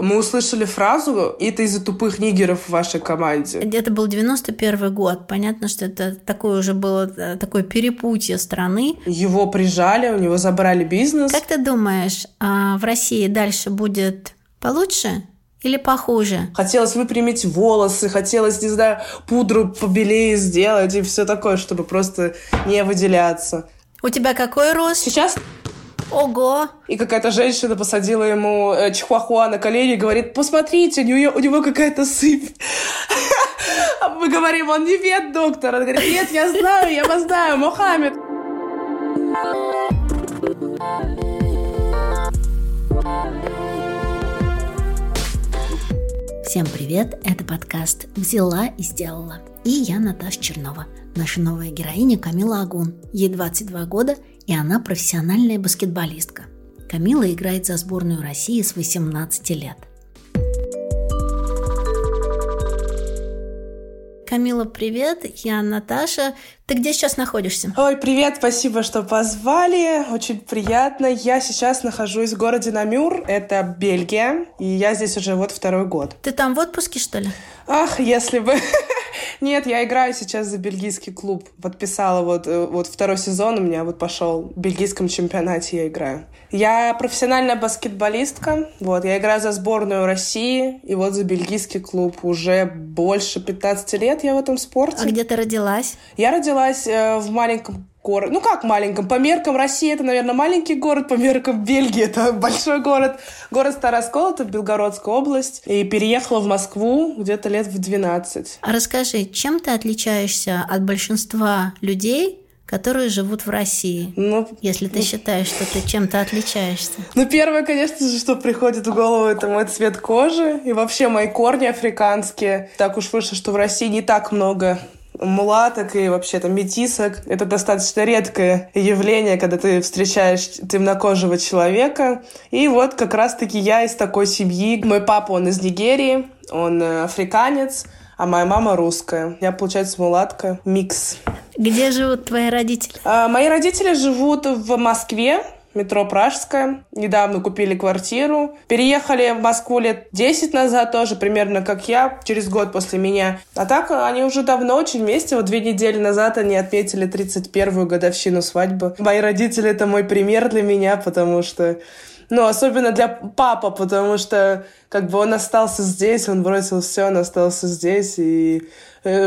мы услышали фразу «это из-за тупых нигеров в вашей команде». Это был 91 год. Понятно, что это такое уже было э, такое перепутье страны. Его прижали, у него забрали бизнес. Как ты думаешь, а в России дальше будет получше? Или похуже? Хотелось выпрямить волосы, хотелось, не знаю, пудру побелее сделать и все такое, чтобы просто не выделяться. У тебя какой рост? Сейчас Ого! И какая-то женщина посадила ему э, чихуахуа на колени и говорит, посмотрите, у него, у него какая-то сыпь. А мы говорим, он не вет, доктор. Он говорит, нет, я знаю, я вас знаю, Мухаммед. Всем привет, это подкаст «Взяла и сделала». И я Наташа Чернова, наша новая героиня Камила Агун. Ей 22 года, и она профессиональная баскетболистка. Камила играет за сборную России с 18 лет. Камила, привет, я Наташа. Ты где сейчас находишься? Ой, привет, спасибо, что позвали. Очень приятно. Я сейчас нахожусь в городе Намюр, это Бельгия, и я здесь уже вот второй год. Ты там в отпуске, что ли? Ах, если бы. Нет, я играю сейчас за бельгийский клуб. Подписала вот, э, вот второй сезон у меня вот пошел. В бельгийском чемпионате я играю. Я профессиональная баскетболистка. Вот, я играю за сборную России. И вот за бельгийский клуб уже больше 15 лет я в этом спорте. А где ты родилась? Я родилась э, в маленьком город. Ну как маленьком? По меркам России это, наверное, маленький город, по меркам Бельгии это большой город. Город Староскол, это Белгородская область. И переехала в Москву где-то лет в 12. А расскажи, чем ты отличаешься от большинства людей, которые живут в России, ну, если ты считаешь, что ты чем-то отличаешься? Ну, первое, конечно же, что приходит в голову, это мой цвет кожи и вообще мои корни африканские. Так уж вышло, что в России не так много мулаток и вообще там метисок. Это достаточно редкое явление, когда ты встречаешь темнокожего человека. И вот как раз-таки я из такой семьи. Мой папа, он из Нигерии, он э, африканец, а моя мама русская. Я, получается, мулатка, микс. Где живут твои родители? А, мои родители живут в Москве, метро Пражская. Недавно купили квартиру. Переехали в Москву лет 10 назад тоже, примерно как я, через год после меня. А так они уже давно очень вместе. Вот две недели назад они отметили 31-ю годовщину свадьбы. Мои родители — это мой пример для меня, потому что ну, особенно для папа, потому что как бы он остался здесь, он бросил все, он остался здесь, и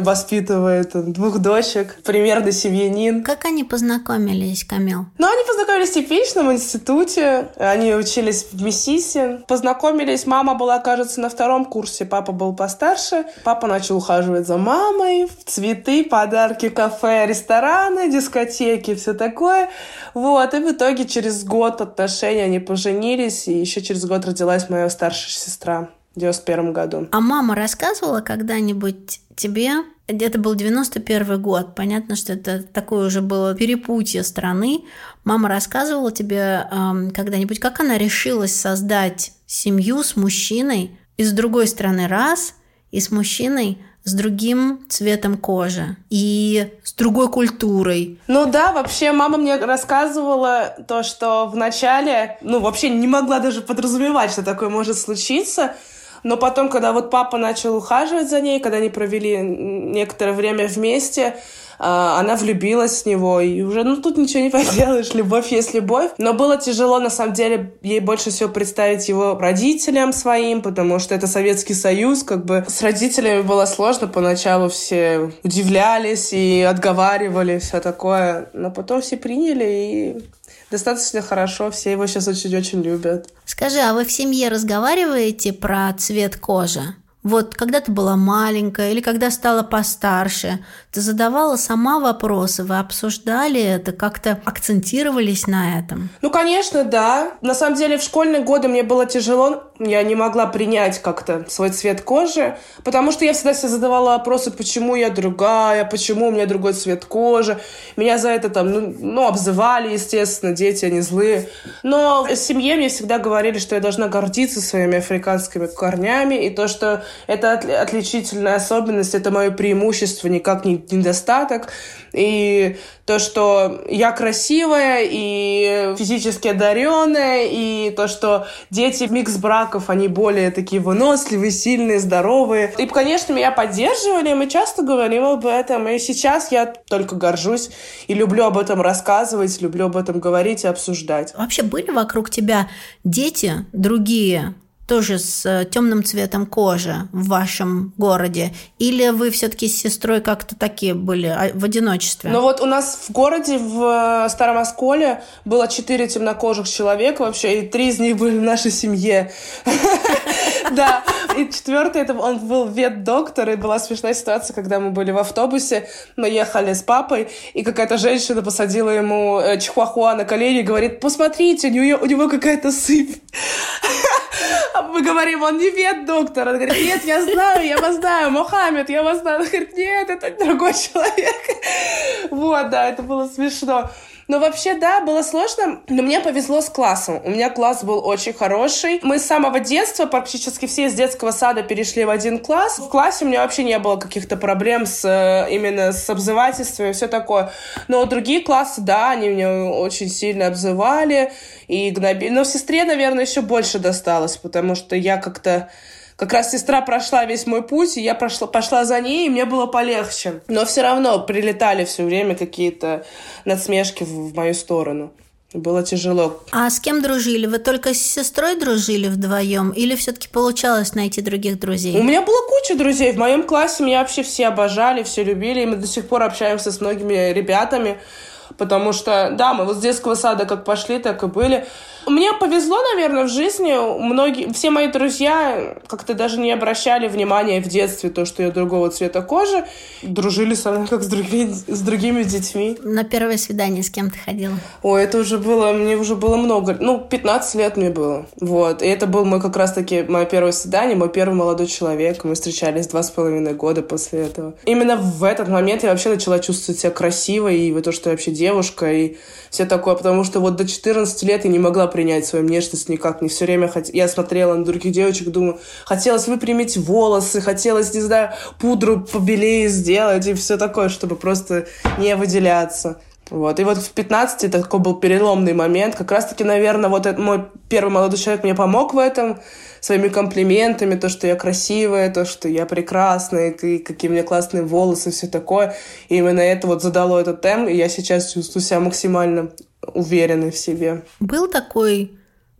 воспитывает двух дочек, примерно семьянин. Как они познакомились, Камил? Ну, они познакомились в типичном институте. Они учились в Миссиси. Познакомились, мама была, кажется, на втором курсе, папа был постарше. Папа начал ухаживать за мамой, цветы, подарки, кафе, рестораны, дискотеки, все такое. Вот, и в итоге через год отношений они поженились, и еще через год родилась моя старшая сестра. В 91 году. А мама рассказывала когда-нибудь тебе, это был 91 год, понятно, что это такое уже было перепутье страны. Мама рассказывала тебе э, когда-нибудь, как она решилась создать семью с мужчиной и с другой стороны раз, и с мужчиной с другим цветом кожи и с другой культурой. Ну да, вообще мама мне рассказывала то, что в начале, ну вообще не могла даже подразумевать, что такое может случиться, но потом, когда вот папа начал ухаживать за ней, когда они провели некоторое время вместе, она влюбилась в него, и уже, ну, тут ничего не поделаешь, любовь есть любовь. Но было тяжело, на самом деле, ей больше всего представить его родителям своим, потому что это Советский Союз, как бы с родителями было сложно, поначалу все удивлялись и отговаривали, все такое, но потом все приняли, и достаточно хорошо, все его сейчас очень-очень любят. Скажи, а вы в семье разговариваете про цвет кожи? Вот когда ты была маленькая или когда стала постарше, ты задавала сама вопросы, вы обсуждали это, как-то акцентировались на этом? Ну, конечно, да. На самом деле, в школьные годы мне было тяжело, я не могла принять как-то свой цвет кожи, потому что я всегда себе задавала вопросы, почему я другая, почему у меня другой цвет кожи. Меня за это там, ну, ну обзывали, естественно, дети, они злые. Но в семье мне всегда говорили, что я должна гордиться своими африканскими корнями, и то, что это отличительная особенность, это мое преимущество, никак не недостаток. И то, что я красивая и физически одаренная, и то, что дети микс браков, они более такие выносливые, сильные, здоровые. И, конечно, меня поддерживали, мы часто говорим об этом, и сейчас я только горжусь и люблю об этом рассказывать, люблю об этом говорить и обсуждать. Вообще были вокруг тебя дети другие, тоже с э, темным цветом кожи в вашем городе? Или вы все-таки с сестрой как-то такие были а, в одиночестве? Ну вот у нас в городе, в э, Старом Осколе, было четыре темнокожих человека вообще, и три из них были в нашей семье. Да, и четвертый, это он был ветдоктор, и была смешная ситуация, когда мы были в автобусе, мы ехали с папой, и какая-то женщина посадила ему э, чихуахуа на колени и говорит, посмотрите, у него, у него какая-то сыпь. Мы говорим, он не ветдоктор. Он говорит, нет, я знаю, я вас знаю, Мохаммед, я вас знаю. Он говорит, нет, это другой человек. Вот, да, это было смешно. Но вообще, да, было сложно, но мне повезло с классом. У меня класс был очень хороший. Мы с самого детства, практически все из детского сада перешли в один класс. В классе у меня вообще не было каких-то проблем с э, именно с обзывательством и все такое. Но другие классы, да, они меня очень сильно обзывали и гнобили. Но сестре, наверное, еще больше досталось, потому что я как-то как раз сестра прошла весь мой путь, и я прошла, пошла за ней, и мне было полегче. Но все равно прилетали все время какие-то надсмешки в, в мою сторону. Было тяжело. А с кем дружили? Вы только с сестрой дружили вдвоем? Или все-таки получалось найти других друзей? У меня была куча друзей. В моем классе меня вообще все обожали, все любили. И мы до сих пор общаемся с многими ребятами. Потому что, да, мы вот с детского сада как пошли, так и были. Мне повезло, наверное, в жизни. Многие, все мои друзья как-то даже не обращали внимания в детстве то, что я другого цвета кожи. Дружили со мной как с другими, с другими детьми. На первое свидание с кем ты ходила? О, это уже было, мне уже было много. Ну, 15 лет мне было. Вот. И это был мой как раз-таки мое первое свидание, мой первый молодой человек. Мы встречались два с половиной года после этого. Именно в этот момент я вообще начала чувствовать себя красивой, и то, что я вообще девушка, и все такое. Потому что вот до 14 лет я не могла принять свою внешность никак. Не все время хот... я смотрела на других девочек, думаю, хотелось выпрямить волосы, хотелось, не знаю, пудру побелее сделать и все такое, чтобы просто не выделяться. Вот. И вот в 15 это такой был переломный момент. Как раз-таки, наверное, вот этот мой первый молодой человек мне помог в этом своими комплиментами, то, что я красивая, то, что я прекрасная, и какие у меня классные волосы, все такое. И именно это вот задало этот темп, и я сейчас чувствую себя максимально уверенной в себе. Был такой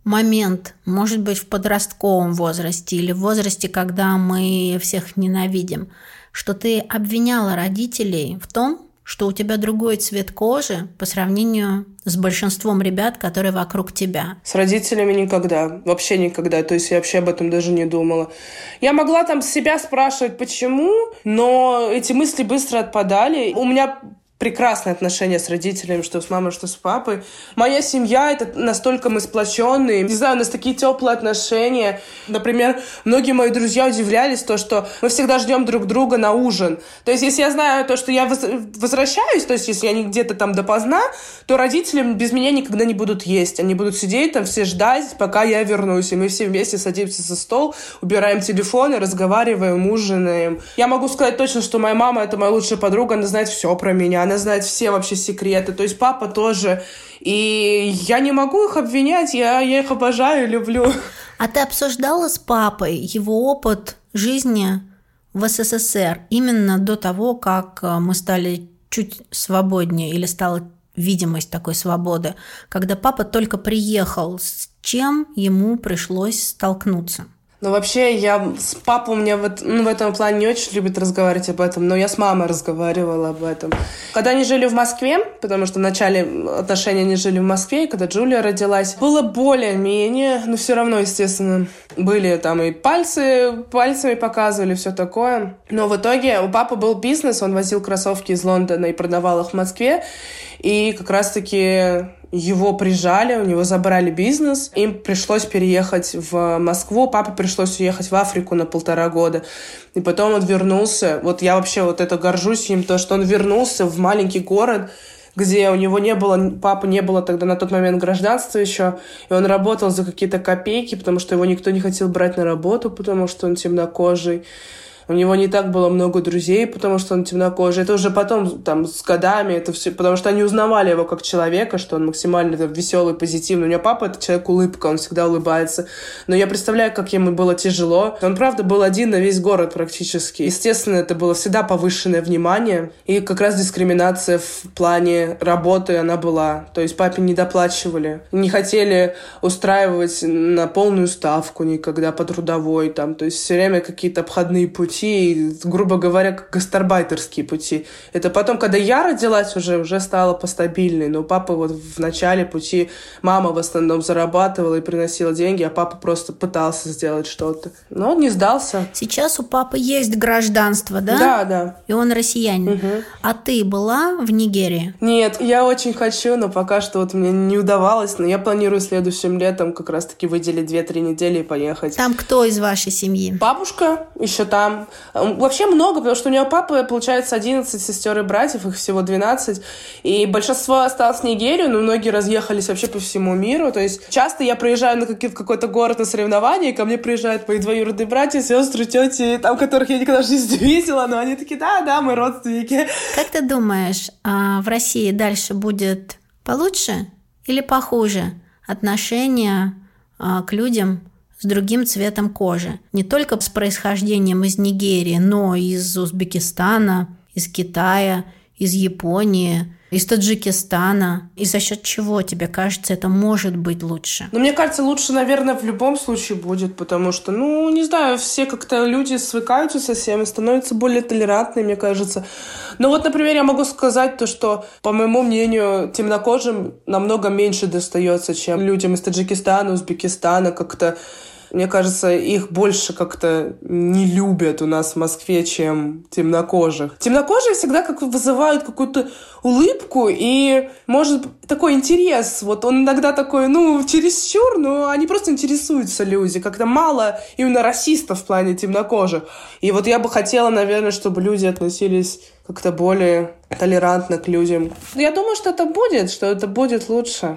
момент, может быть, в подростковом возрасте или в возрасте, когда мы всех ненавидим, что ты обвиняла родителей в том, что у тебя другой цвет кожи по сравнению с большинством ребят, которые вокруг тебя? С родителями никогда, вообще никогда. То есть я вообще об этом даже не думала. Я могла там себя спрашивать, почему, но эти мысли быстро отпадали. У меня прекрасные отношения с родителями, что с мамой, что с папой. Моя семья, это настолько мы сплоченные. Не знаю, у нас такие теплые отношения. Например, многие мои друзья удивлялись то, что мы всегда ждем друг друга на ужин. То есть, если я знаю то, что я возвращаюсь, то есть, если они где-то там допоздна, то родители без меня никогда не будут есть. Они будут сидеть там все ждать, пока я вернусь. И мы все вместе садимся за стол, убираем телефоны, разговариваем, ужинаем. Я могу сказать точно, что моя мама — это моя лучшая подруга, она знает все про меня, она знает все вообще секреты. То есть папа тоже. И я не могу их обвинять, я, я их обожаю, люблю. А ты обсуждала с папой его опыт жизни в СССР именно до того, как э, мы стали чуть свободнее или стала видимость такой свободы, когда папа только приехал, с чем ему пришлось столкнуться? Но вообще я с папой у меня вот, ну, в этом плане не очень любит разговаривать об этом, но я с мамой разговаривала об этом. Когда они жили в Москве, потому что в начале отношений они жили в Москве, и когда Джулия родилась, было более-менее, но все равно, естественно, были там и пальцы, пальцами показывали, все такое. Но в итоге у папы был бизнес, он возил кроссовки из Лондона и продавал их в Москве. И как раз-таки его прижали, у него забрали бизнес, им пришлось переехать в Москву, папе пришлось уехать в Африку на полтора года. И потом он вернулся, вот я вообще вот это горжусь им, то, что он вернулся в маленький город, где у него не было, папы не было тогда на тот момент гражданства еще, и он работал за какие-то копейки, потому что его никто не хотел брать на работу, потому что он темнокожий. У него не так было много друзей, потому что он темнокожий. Это уже потом, там, с годами, это все, потому что они узнавали его как человека, что он максимально там, веселый, позитивный. У меня папа — это человек-улыбка, он всегда улыбается. Но я представляю, как ему было тяжело. Он, правда, был один на весь город практически. Естественно, это было всегда повышенное внимание. И как раз дискриминация в плане работы она была. То есть папе не доплачивали. Не хотели устраивать на полную ставку никогда по трудовой. Там. То есть все время какие-то обходные пути пути, грубо говоря, как гастарбайтерские пути. Это потом, когда я родилась, уже, уже стало постабильней. Но папа вот в начале пути, мама в основном зарабатывала и приносила деньги, а папа просто пытался сделать что-то. Но он не сдался. Сейчас у папы есть гражданство, да? Да, да. И он россиянин. Угу. А ты была в Нигерии? Нет, я очень хочу, но пока что вот мне не удавалось. Но я планирую следующим летом как раз-таки выделить 2-3 недели и поехать. Там кто из вашей семьи? Бабушка еще там, Вообще много, потому что у нее папа, получается, 11 сестер и братьев, их всего 12. И большинство осталось в Нигерию, но многие разъехались вообще по всему миру. То есть часто я приезжаю на какой-то город на соревнования, и ко мне приезжают мои двоюродные братья, сестры, тети, там, которых я никогда в жизни не видела, но они такие, да, да, мы родственники. Как ты думаешь, а в России дальше будет получше или похуже отношение а, к людям с другим цветом кожи. Не только с происхождением из Нигерии, но и из Узбекистана, из Китая, из Японии, из Таджикистана. И за счет чего тебе кажется, это может быть лучше? Ну, мне кажется, лучше, наверное, в любом случае будет, потому что, ну, не знаю, все как-то люди свыкаются со всем и становятся более толерантными, мне кажется. Но вот, например, я могу сказать то, что, по моему мнению, темнокожим намного меньше достается, чем людям из Таджикистана, Узбекистана, как-то мне кажется, их больше как-то не любят у нас в Москве, чем темнокожих. Темнокожие всегда как вызывают какую-то улыбку и, может, такой интерес. Вот он иногда такой, ну, чересчур, но они просто интересуются люди. Как-то мало именно расистов в плане темнокожих. И вот я бы хотела, наверное, чтобы люди относились как-то более толерантно к людям. Я думаю, что это будет, что это будет лучше.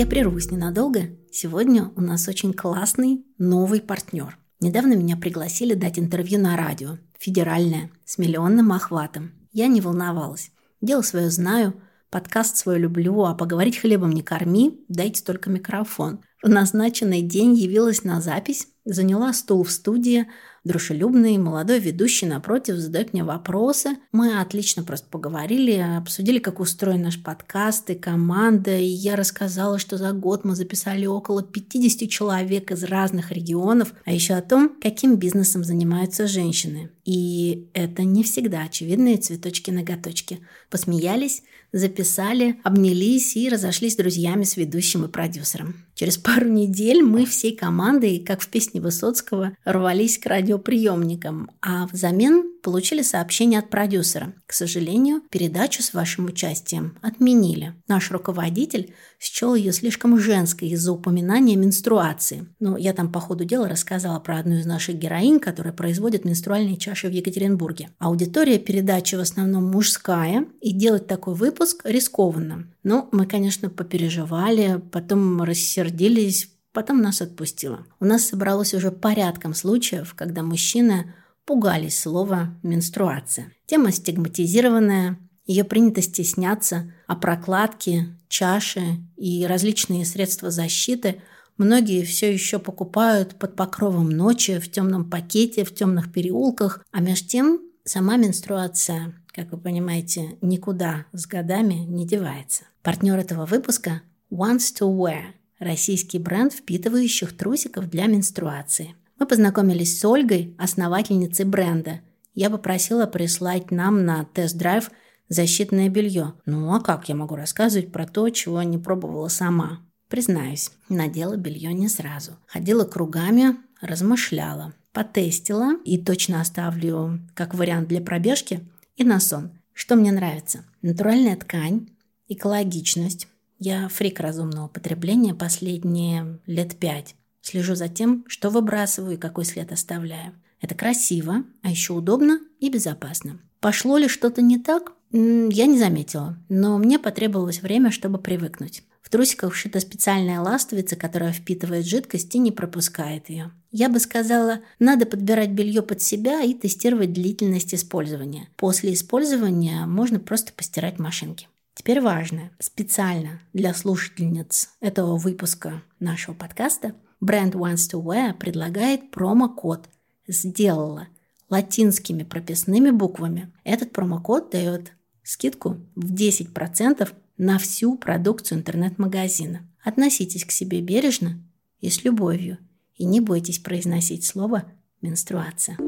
Я прервусь ненадолго. Сегодня у нас очень классный новый партнер. Недавно меня пригласили дать интервью на радио, федеральное, с миллионным охватом. Я не волновалась. Дело свое знаю, подкаст свой люблю, а поговорить хлебом не корми, дайте только микрофон. В назначенный день явилась на запись, заняла стул в студии, дружелюбный молодой ведущий напротив задает мне вопросы. Мы отлично просто поговорили, обсудили, как устроен наш подкаст и команда. И я рассказала, что за год мы записали около 50 человек из разных регионов, а еще о том, каким бизнесом занимаются женщины. И это не всегда очевидные цветочки-ноготочки. Посмеялись, записали, обнялись и разошлись друзьями с ведущим и продюсером. Через пару недель мы всей командой, как в песне Высоцкого, рвались к радиоприемникам, а взамен получили сообщение от продюсера. К сожалению, передачу с вашим участием отменили. Наш руководитель счел ее слишком женской из-за упоминания менструации. Но я там по ходу дела рассказала про одну из наших героинь, которая производит менструальные чаши в Екатеринбурге. Аудитория передачи в основном мужская, и делать такой выпуск рискованно. Но мы, конечно, попереживали, потом рассердились, потом нас отпустило. У нас собралось уже порядком случаев, когда мужчины пугались слова «менструация». Тема стигматизированная, ее принято стесняться, а прокладки, чаши и различные средства защиты многие все еще покупают под покровом ночи, в темном пакете, в темных переулках, а между тем сама менструация, как вы понимаете, никуда с годами не девается. Партнер этого выпуска – Wants to Wear – российский бренд впитывающих трусиков для менструации. Мы познакомились с Ольгой, основательницей бренда. Я попросила прислать нам на тест-драйв защитное белье. Ну а как я могу рассказывать про то, чего не пробовала сама? Признаюсь, надела белье не сразу. Ходила кругами, размышляла. Потестила и точно оставлю как вариант для пробежки и на сон. Что мне нравится? Натуральная ткань, экологичность. Я фрик разумного потребления последние лет пять. Слежу за тем, что выбрасываю и какой след оставляю. Это красиво, а еще удобно и безопасно. Пошло ли что-то не так? Я не заметила, но мне потребовалось время, чтобы привыкнуть. В трусиках вшита специальная ластовица, которая впитывает жидкость и не пропускает ее. Я бы сказала, надо подбирать белье под себя и тестировать длительность использования. После использования можно просто постирать машинки. Теперь важно, специально для слушательниц этого выпуска нашего подкаста бренд Wants to Wear предлагает промокод «Сделала» латинскими прописными буквами. Этот промокод дает скидку в 10% на всю продукцию интернет-магазина. Относитесь к себе бережно и с любовью, и не бойтесь произносить слово «менструация».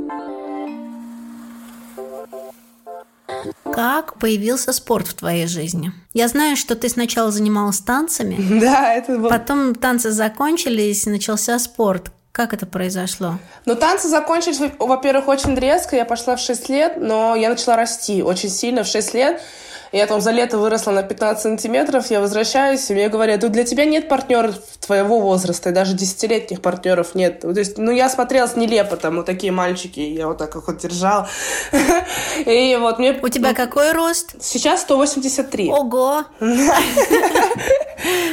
Как появился спорт в твоей жизни? Я знаю, что ты сначала занималась танцами. Да, это было. Потом танцы закончились, начался спорт. Как это произошло? Ну, танцы закончились, во-первых, очень резко. Я пошла в 6 лет, но я начала расти очень сильно в 6 лет. Я там за лето выросла на 15 сантиметров, я возвращаюсь, и мне говорят, ну для тебя нет партнеров твоего возраста, и даже десятилетних партнеров нет. То есть, ну я смотрелась нелепо, там вот такие мальчики, я вот так их вот держала. И вот мне... У тебя какой рост? Сейчас 183. Ого!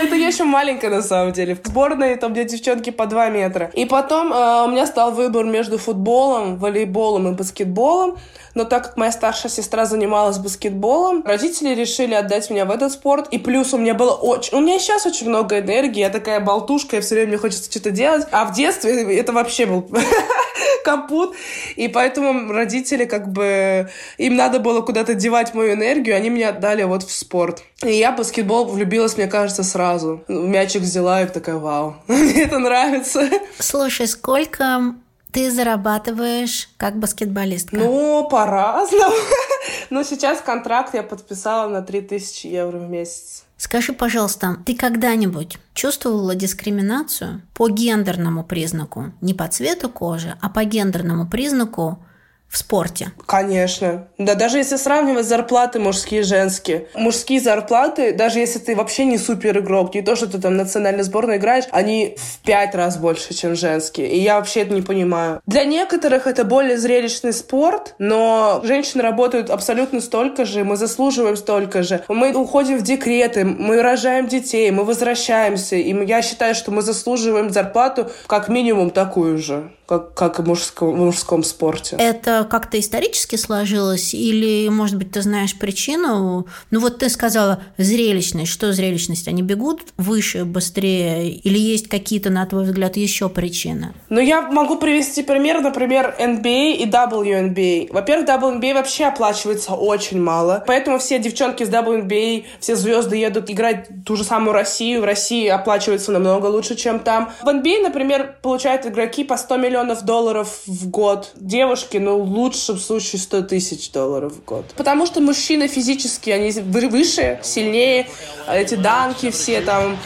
Это я еще маленькая на самом деле. В сборной там где девчонки по 2 метра. И потом э, у меня стал выбор между футболом, волейболом и баскетболом. Но так как моя старшая сестра занималась баскетболом, родители решили отдать меня в этот спорт. И плюс у меня было очень... У меня сейчас очень много энергии, я такая болтушка, и все время мне хочется что-то делать. А в детстве это вообще был капут. И поэтому родители как бы... Им надо было куда-то девать мою энергию, они меня отдали вот в спорт. И я баскетбол влюбилась, мне кажется, сразу. Мячик взяла и такая, вау, мне это нравится. Слушай, сколько ты зарабатываешь как баскетболистка? Ну, по-разному. Но сейчас контракт я подписала на 3000 евро в месяц. Скажи, пожалуйста, ты когда-нибудь чувствовала дискриминацию по гендерному признаку? Не по цвету кожи, а по гендерному признаку в спорте? Конечно. Да, даже если сравнивать зарплаты мужские и женские. Мужские зарплаты, даже если ты вообще не супер игрок, не то, что ты там национальной сборной играешь, они в пять раз больше, чем женские. И я вообще это не понимаю. Для некоторых это более зрелищный спорт, но женщины работают абсолютно столько же, мы заслуживаем столько же. Мы уходим в декреты, мы рожаем детей, мы возвращаемся. И я считаю, что мы заслуживаем зарплату как минимум такую же как, как и мужском, в мужском спорте. Это как-то исторически сложилось? Или, может быть, ты знаешь причину? Ну вот ты сказала зрелищность. Что зрелищность? Они бегут выше, быстрее? Или есть какие-то, на твой взгляд, еще причины? Ну, я могу привести пример, например, NBA и WNBA. Во-первых, WNBA вообще оплачивается очень мало. Поэтому все девчонки из WNBA, все звезды едут играть ту же самую Россию. В России оплачивается намного лучше, чем там. В NBA, например, получают игроки по 100 миллионов миллионов долларов в год. Девушки, ну, в лучшем случае 100 тысяч долларов в год. Потому что мужчины физически, они выше, сильнее. Эти данки все там...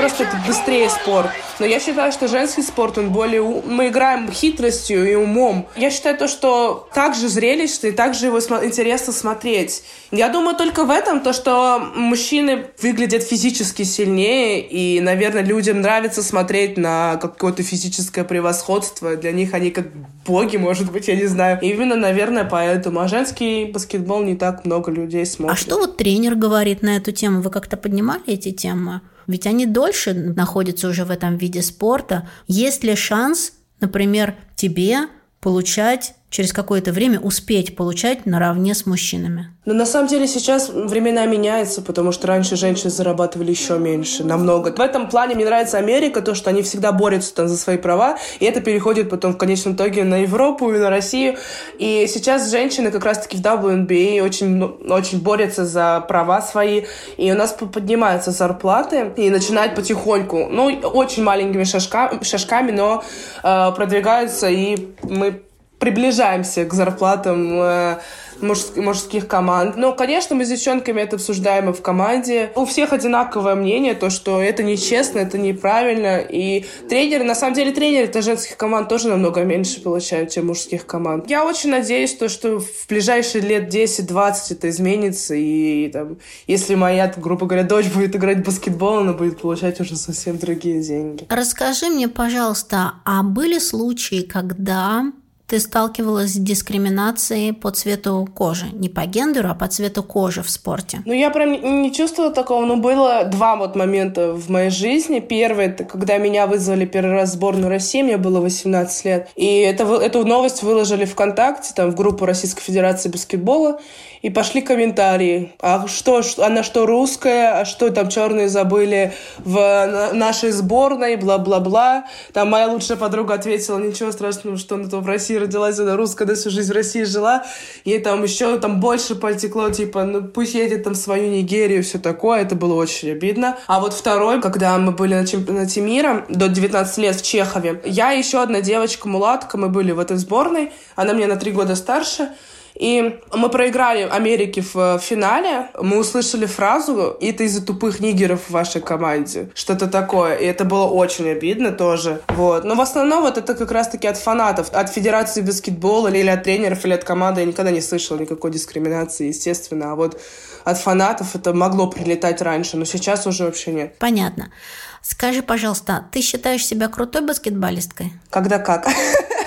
Просто это быстрее спорт. Но я считаю, что женский спорт, он более... Мы играем хитростью и умом. Я считаю то, что также зрелищно и также его интересно смотреть. Я думаю только в этом, то, что мужчины выглядят физически сильнее, и, наверное, людям нравится смотреть на какое-то физическое превосходство. Для них они как боги, может быть, я не знаю. Именно, наверное, поэтому. А женский баскетбол не так много людей смотрит. А что вот тренер говорит на эту тему? Вы как-то поднимали эти темы? Ведь они дольше находятся уже в этом виде спорта. Есть ли шанс, например, тебе получать через какое-то время успеть получать наравне с мужчинами. Но на самом деле сейчас времена меняются, потому что раньше женщины зарабатывали еще меньше, намного. В этом плане мне нравится Америка, то, что они всегда борются там за свои права, и это переходит потом в конечном итоге на Европу и на Россию. И сейчас женщины как раз-таки в WNBA очень, ну, очень борются за права свои, и у нас поднимаются зарплаты, и начинают потихоньку, ну, очень маленькими шажка, шажками, но э, продвигаются, и мы приближаемся к зарплатам э, мужских, команд. Но, конечно, мы с девчонками это обсуждаем и в команде. У всех одинаковое мнение, то, что это нечестно, это неправильно. И тренеры, на самом деле, тренеры это женских команд тоже намного меньше получают, чем мужских команд. Я очень надеюсь, то, что в ближайшие лет 10-20 это изменится. И там, если моя, грубо говоря, дочь будет играть в баскетбол, она будет получать уже совсем другие деньги. Расскажи мне, пожалуйста, а были случаи, когда ты сталкивалась с дискриминацией по цвету кожи. Не по гендеру, а по цвету кожи в спорте. Ну, я прям не чувствовала такого, но было два вот момента в моей жизни. Первый, это когда меня вызвали первый раз в сборную России, мне было 18 лет. И это, эту новость выложили ВКонтакте, там, в группу Российской Федерации баскетбола и пошли комментарии. А что, она что, русская? А что там черные забыли в нашей сборной? Бла-бла-бла. Там моя лучшая подруга ответила, ничего страшного, что она там в России родилась, она русская, да всю жизнь в России жила. Ей там еще там больше потекло, типа, ну пусть едет там в свою Нигерию, все такое. Это было очень обидно. А вот второй, когда мы были на чемпионате мира до 19 лет в Чехове, я и еще одна девочка, мулатка, мы были в этой сборной. Она мне на три года старше. И мы проиграли Америке в финале. Мы услышали фразу «Это из-за тупых нигеров в вашей команде». Что-то такое. И это было очень обидно тоже. Вот. Но в основном вот это как раз-таки от фанатов. От Федерации баскетбола или от тренеров, или от команды. Я никогда не слышала никакой дискриминации, естественно. А вот от фанатов это могло прилетать раньше, но сейчас уже вообще нет. Понятно. Скажи, пожалуйста, ты считаешь себя крутой баскетболисткой? Когда как.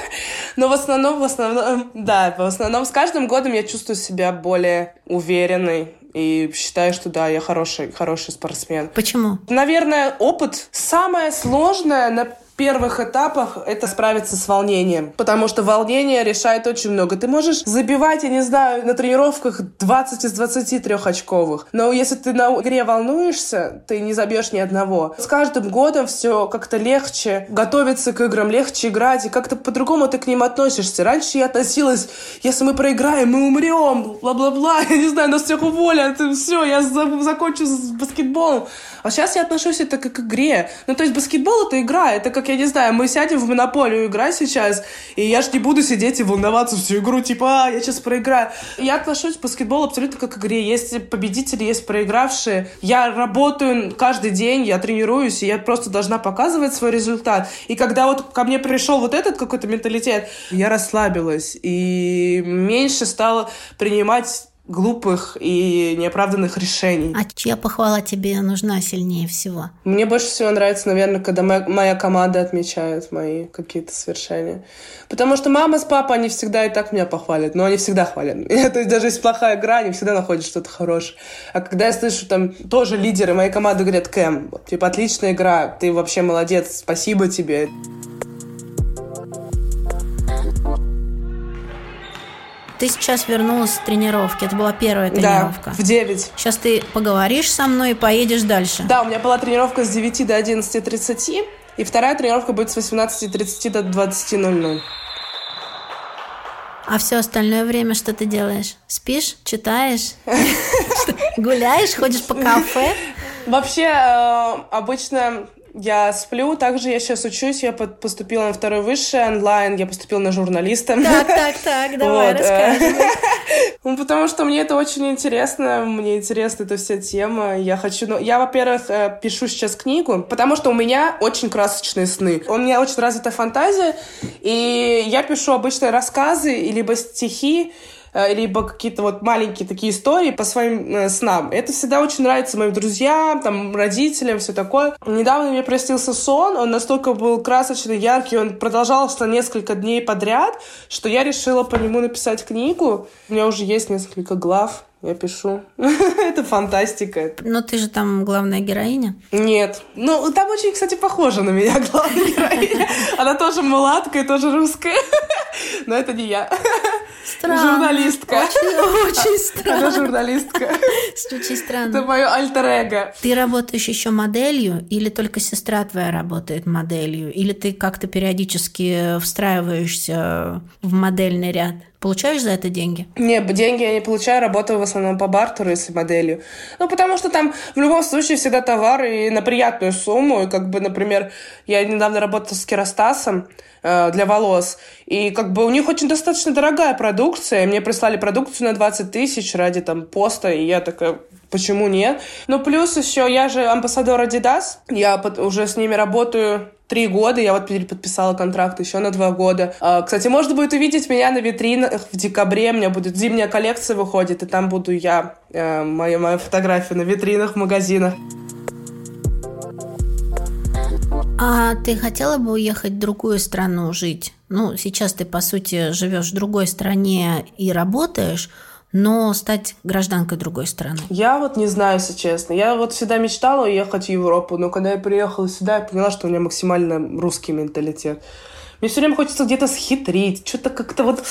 Но в основном, в основном, да, в основном с каждым годом я чувствую себя более уверенной и считаю, что да, я хороший, хороший спортсмен. Почему? Наверное, опыт. Самое сложное на первых этапах это справиться с волнением. Потому что волнение решает очень много. Ты можешь забивать, я не знаю, на тренировках 20 из 23 очковых. Но если ты на игре волнуешься, ты не забьешь ни одного. С каждым годом все как-то легче готовиться к играм, легче играть, и как-то по-другому ты к ним относишься. Раньше я относилась, если мы проиграем, мы умрем, бла-бла-бла, я не знаю, нас всех уволят, все, я закончу с баскетболом. А сейчас я отношусь это как к игре. Ну, то есть баскетбол — это игра. Это как, я не знаю, мы сядем в монополию играть сейчас, и я ж не буду сидеть и волноваться всю игру, типа, а, я сейчас проиграю. Я отношусь к баскетболу абсолютно как к игре. Есть победители, есть проигравшие. Я работаю каждый день, я тренируюсь, и я просто должна показывать свой результат. И когда вот ко мне пришел вот этот какой-то менталитет, я расслабилась и меньше стала принимать глупых и неоправданных решений. А чья похвала тебе нужна сильнее всего? Мне больше всего нравится, наверное, когда моя, моя команда отмечает мои какие-то свершения. Потому что мама с папой, они всегда и так меня похвалят, но они всегда хвалят. То есть даже если плохая игра, они всегда находят что-то хорошее. А когда я слышу, там тоже лидеры моей команды говорят, Кэм, типа, отличная игра, ты вообще молодец, спасибо тебе. Ты сейчас вернулась с тренировки. Это была первая тренировка. Да, в 9. Сейчас ты поговоришь со мной и поедешь дальше. Да, у меня была тренировка с 9 до 11.30. И вторая тренировка будет с 18.30 до 20.00. А все остальное время что ты делаешь? Спишь? Читаешь? Гуляешь? Ходишь по кафе? Вообще, э, обычно я сплю, также я сейчас учусь, я поступила на второй высшее онлайн, я поступила на журналиста. Так, так, так, давай вот. Э, рассказывай. Ну, потому что мне это очень интересно, мне интересна эта вся тема. Я хочу, ну, я, во-первых, э, пишу сейчас книгу, потому что у меня очень красочные сны. У меня очень развита фантазия, и я пишу обычно рассказы, либо стихи, либо какие-то вот маленькие такие истории по своим э, снам. Это всегда очень нравится моим друзьям, там, родителям, все такое. Недавно мне простился сон, он настолько был красочный, яркий, он продолжался несколько дней подряд, что я решила по нему написать книгу. У меня уже есть несколько глав. Я пишу. это фантастика. Но ты же там главная героиня? Нет. Ну, там очень, кстати, похожа на меня главная героиня. Она тоже мулатка и тоже русская. Но это не я. Странно. Журналистка. Очень, очень странно. Это журналистка. Очень странно. Это мое альтер-эго. Ты работаешь еще моделью или только сестра твоя работает моделью? Или ты как-то периодически встраиваешься в модельный ряд? Получаешь за это деньги? Нет, деньги я не получаю, работаю в основном по бартеру, если моделью. Ну, потому что там в любом случае всегда товары и на приятную сумму. И как бы, например, я недавно работала с Керастасом, э, для волос. И как бы у них очень достаточно дорогая продукция. Мне прислали продукцию на 20 тысяч ради там поста, и я такая, почему нет? Ну, плюс еще я же амбассадор Adidas, я уже с ними работаю три года. Я вот переподписала контракт еще на два года. А, кстати, можно будет увидеть меня на витринах в декабре. У меня будет зимняя коллекция выходит, и там буду я, э, моя, моя фотография на витринах в магазинах. А ты хотела бы уехать в другую страну жить? Ну, сейчас ты, по сути, живешь в другой стране и работаешь, но стать гражданкой другой страны? Я вот не знаю, если честно. Я вот всегда мечтала уехать в Европу, но когда я приехала сюда, я поняла, что у меня максимально русский менталитет. Мне все время хочется где-то схитрить, что-то как-то вот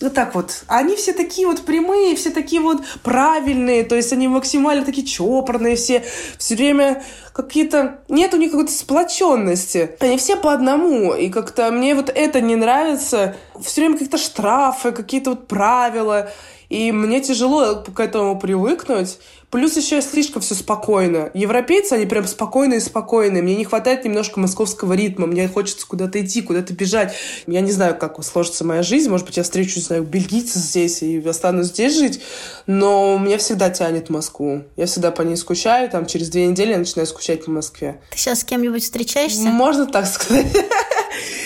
вот так вот. Они все такие вот прямые, все такие вот правильные, то есть они максимально такие чопорные все, все время какие-то... Нет у них какой-то сплоченности. Они все по одному, и как-то мне вот это не нравится. Все время какие-то штрафы, какие-то вот правила. И мне тяжело к этому привыкнуть. Плюс еще слишком все спокойно. Европейцы, они прям спокойные спокойные. Мне не хватает немножко московского ритма. Мне хочется куда-то идти, куда-то бежать. Я не знаю, как сложится моя жизнь. Может быть, я встречу, не знаю, бельгийца здесь и останусь здесь жить. Но меня всегда тянет в Москву. Я всегда по ней скучаю. Там через две недели я начинаю скучать по Москве. Ты сейчас с кем-нибудь встречаешься? Можно так сказать.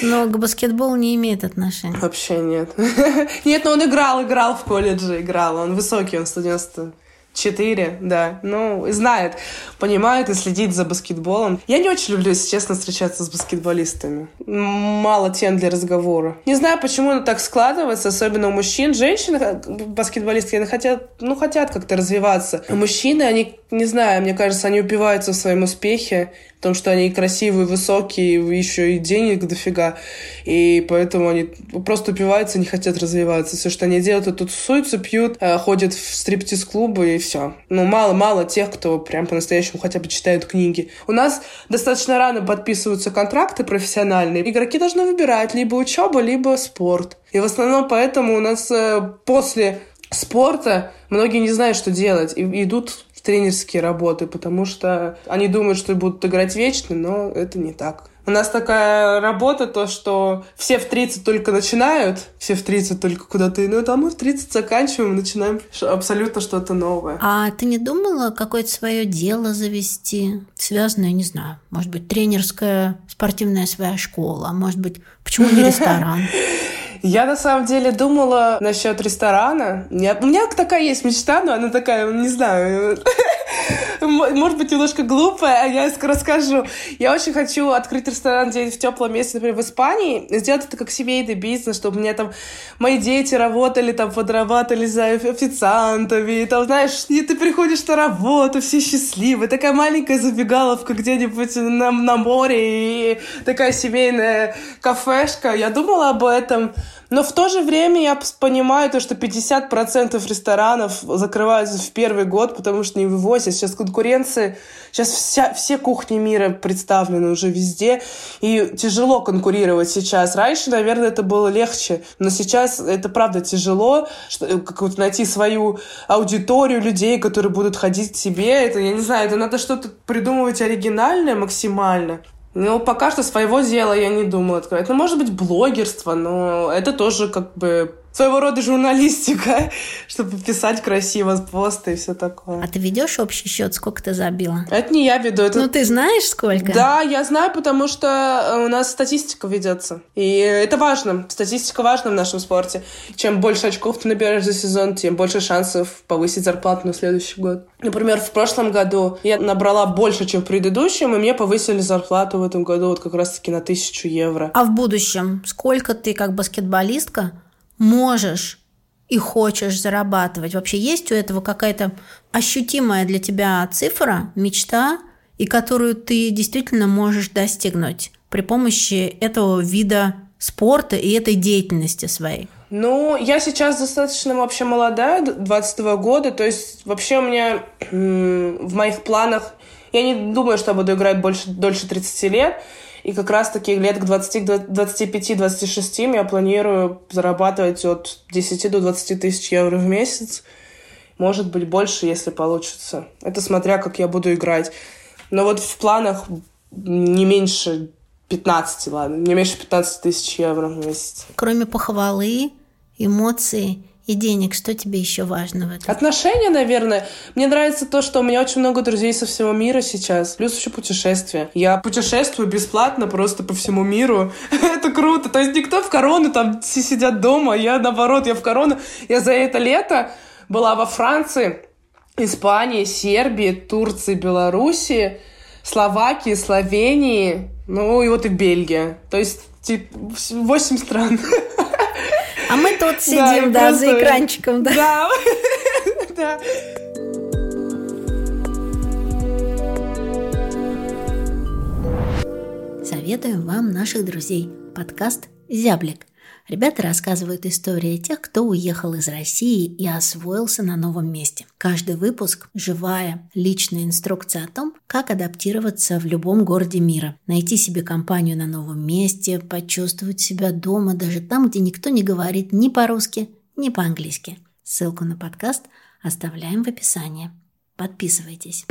Но к баскетболу не имеет отношения. Вообще нет. Нет, но он играл, играл в колледже, играл. Он высокий, он 190 Четыре, да. Ну, знает, понимает и следит за баскетболом. Я не очень люблю, если честно, встречаться с баскетболистами. Мало тем для разговора. Не знаю, почему это так складывается, особенно у мужчин. Женщины, баскетболистки, они хотят, ну, хотят как-то развиваться. А мужчины, они, не знаю, мне кажется, они упиваются в своем успехе, потому что они красивые, высокие, еще и денег дофига, и поэтому они просто упиваются, не хотят развиваться. Все, что они делают, это тусуются, пьют, э, ходят в стриптиз-клубы и все. Ну, мало-мало тех, кто прям по-настоящему хотя бы читают книги. У нас достаточно рано подписываются контракты профессиональные. Игроки должны выбирать либо учеба, либо спорт. И в основном поэтому у нас э, после спорта многие не знают, что делать, и идут тренерские работы, потому что они думают, что будут играть вечно, но это не так. У нас такая работа, то, что все в 30 только начинают, все в 30 только куда-то идут, а мы в 30 заканчиваем и начинаем абсолютно что-то новое. А ты не думала какое-то свое дело завести, связанное, не знаю, может быть, тренерская спортивная своя школа, может быть, почему не ресторан? Я на самом деле думала насчет ресторана. у меня такая есть мечта, но она такая, не знаю, может быть, немножко глупая, а я расскажу. Я очень хочу открыть ресторан где-нибудь в теплом месте, например, в Испании, сделать это как семейный бизнес, чтобы мне там мои дети работали, там подрабатывали за официантами, там, знаешь, и ты приходишь на работу, все счастливы, такая маленькая забегаловка где-нибудь на, на море, и такая семейная кафешка. Я думала об этом, но в то же время я понимаю то, что 50% ресторанов закрываются в первый год, потому что не вывозят. Сейчас конкуренция, сейчас вся, все кухни мира представлены уже везде, и тяжело конкурировать сейчас. Раньше, наверное, это было легче, но сейчас это правда тяжело, что, э, как вот найти свою аудиторию людей, которые будут ходить к тебе. Это, я не знаю, это надо что-то придумывать оригинальное максимально. Ну, пока что своего дела я не думаю открывать. Ну, может быть, блогерство, но это тоже как бы своего рода журналистика, чтобы писать красиво посты и все такое. А ты ведешь общий счет, сколько ты забила? Это не я веду. Это... Ну, ты знаешь, сколько? Да, я знаю, потому что у нас статистика ведется. И это важно. Статистика важна в нашем спорте. Чем больше очков ты набираешь за сезон, тем больше шансов повысить зарплату на следующий год. Например, в прошлом году я набрала больше, чем в предыдущем, и мне повысили зарплату в этом году вот как раз-таки на тысячу евро. А в будущем сколько ты как баскетболистка можешь и хочешь зарабатывать? Вообще есть у этого какая-то ощутимая для тебя цифра, мечта, и которую ты действительно можешь достигнуть при помощи этого вида спорта и этой деятельности своей? Ну, я сейчас достаточно вообще молодая, 22 года, то есть вообще у меня в моих планах, я не думаю, что я буду играть больше, дольше 30 лет, и как раз-таки лет к 25-26 я планирую зарабатывать от 10 до 20 тысяч евро в месяц. Может быть, больше, если получится. Это смотря, как я буду играть. Но вот в планах не меньше 15, ладно, не меньше 15 тысяч евро в месяц. Кроме похвалы, эмоций и денег, что тебе еще важно в этом? Отношения, наверное. Мне нравится то, что у меня очень много друзей со всего мира сейчас. Плюс еще путешествия. Я путешествую бесплатно просто по всему миру. это круто. То есть никто в корону там все сидят дома. Я наоборот, я в корону. Я за это лето была во Франции, Испании, Сербии, Турции, Белоруссии, Словакии, Словении, Ну, и вот и Бельгия. То есть, типа, 8 стран. А мы тут сидим, да, за экранчиком, да. Да. да. Советуем вам наших друзей. Подкаст «Зяблик». Ребята рассказывают истории тех, кто уехал из России и освоился на новом месте. Каждый выпуск – живая, личная инструкция о том, как адаптироваться в любом городе мира, найти себе компанию на новом месте, почувствовать себя дома даже там, где никто не говорит ни по-русски, ни по-английски. Ссылку на подкаст оставляем в описании. Подписывайтесь.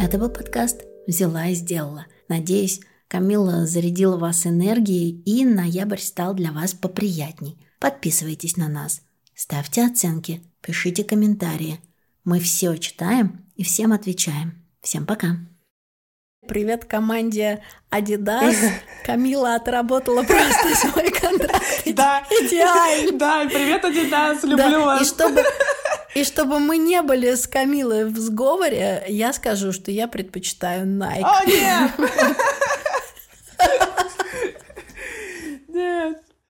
Это был подкаст «Взяла и сделала». Надеюсь, Камила зарядила вас энергией, и ноябрь стал для вас поприятней. Подписывайтесь на нас, ставьте оценки, пишите комментарии. Мы все читаем и всем отвечаем. Всем пока! Привет команде Adidas. Камила отработала просто свой контракт. Да. Идеально. Да, привет, Adidas, люблю вас. И чтобы, и чтобы мы не были с Камилой в сговоре, я скажу, что я предпочитаю Nike. О, нет! Нет.